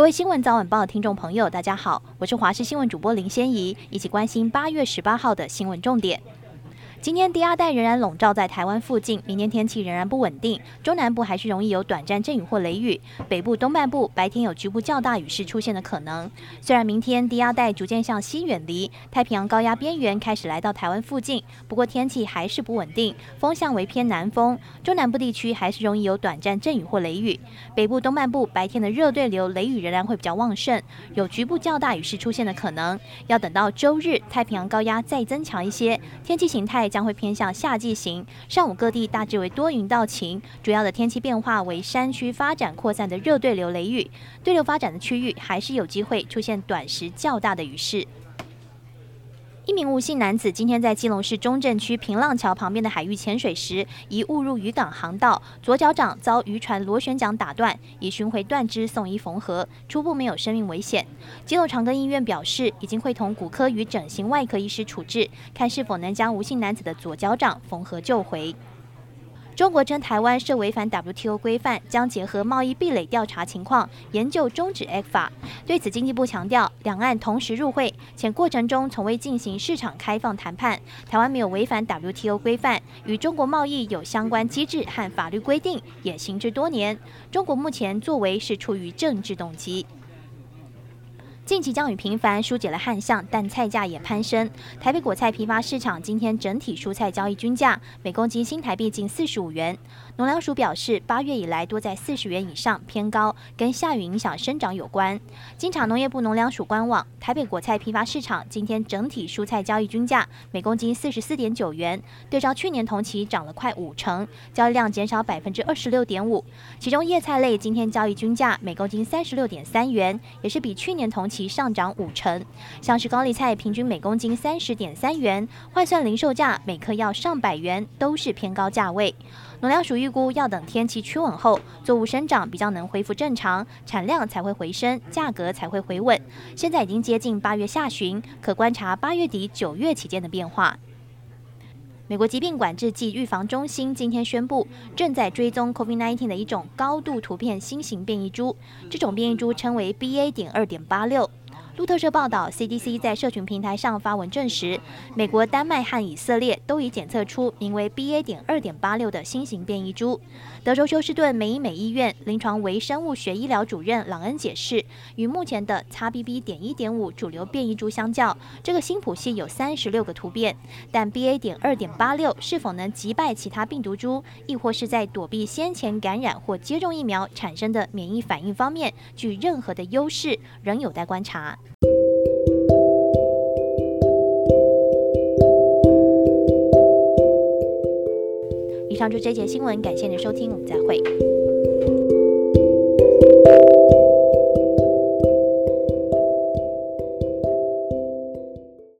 各位新闻早晚报听众朋友，大家好，我是华视新闻主播林仙怡，一起关心八月十八号的新闻重点。今天低压带仍然笼罩在台湾附近，明天天气仍然不稳定，中南部还是容易有短暂阵雨或雷雨，北部东半部白天有局部较大雨势出现的可能。虽然明天低压带逐渐向西远离，太平洋高压边缘开始来到台湾附近，不过天气还是不稳定，风向为偏南风，中南部地区还是容易有短暂阵雨或雷雨，北部东半部白天的热对流雷雨仍然会比较旺盛，有局部较大雨势出现的可能。要等到周日太平洋高压再增强一些，天气形态。将会偏向夏季型，上午各地大致为多云到晴，主要的天气变化为山区发展扩散的热对流雷雨，对流发展的区域还是有机会出现短时较大的雨势。一名无姓男子今天在基隆市中正区平浪桥旁边的海域潜水时，疑误入渔港航道，左脚掌遭渔船螺旋桨打断，已巡回断肢送医缝合，初步没有生命危险。基隆长庚医院表示，已经会同骨科与整形外科医师处置，看是否能将无姓男子的左脚掌缝合救回。中国称台湾涉违反 WTO 规范，将结合贸易壁垒调查情况，研究终止 f 法。对此，经济部强调，两岸同时入会，且过程中从未进行市场开放谈判，台湾没有违反 WTO 规范，与中国贸易有相关机制和法律规定，也行之多年。中国目前作为是出于政治动机。近期降雨频繁，疏解了旱象，但菜价也攀升。台北果菜批发市场今天整体蔬菜交易均价每公斤新台币近四十五元。农粮署表示，八月以来多在四十元以上，偏高，跟下雨影响生长有关。经查农业部农粮署官网，台北果菜批发市场今天整体蔬菜交易均价每公斤四十四点九元，对照去年同期涨了快五成，交易量减少百分之二十六点五。其中叶菜类今天交易均价每公斤三十六点三元，也是比去年同期。上涨五成，像是高丽菜平均每公斤三十点三元，换算零售价每克要上百元，都是偏高价位。农粮署预估要等天气趋稳后，作物生长比较能恢复正常，产量才会回升，价格才会回稳。现在已经接近八月下旬，可观察八月底九月期间的变化。美国疾病管制暨预防中心今天宣布，正在追踪 COVID-19 的一种高度图片新型变异株，这种变异株称为 BA. 点二点八六。路透社报道，CDC 在社群平台上发文证实，美国、丹麦和以色列都已检测出名为 BA. 点二点八六的新型变异株。德州休斯顿美医美医院临床微生物学医疗主任朗恩解释，与目前的 XBB. 点一点五主流变异株相较，这个新谱系有三十六个突变，但 BA. 点二点八六是否能击败其他病毒株，亦或是在躲避先前感染或接种疫苗产生的免疫反应方面具任何的优势，仍有待观察。以上就这节新闻，感谢您的收听，我们再会。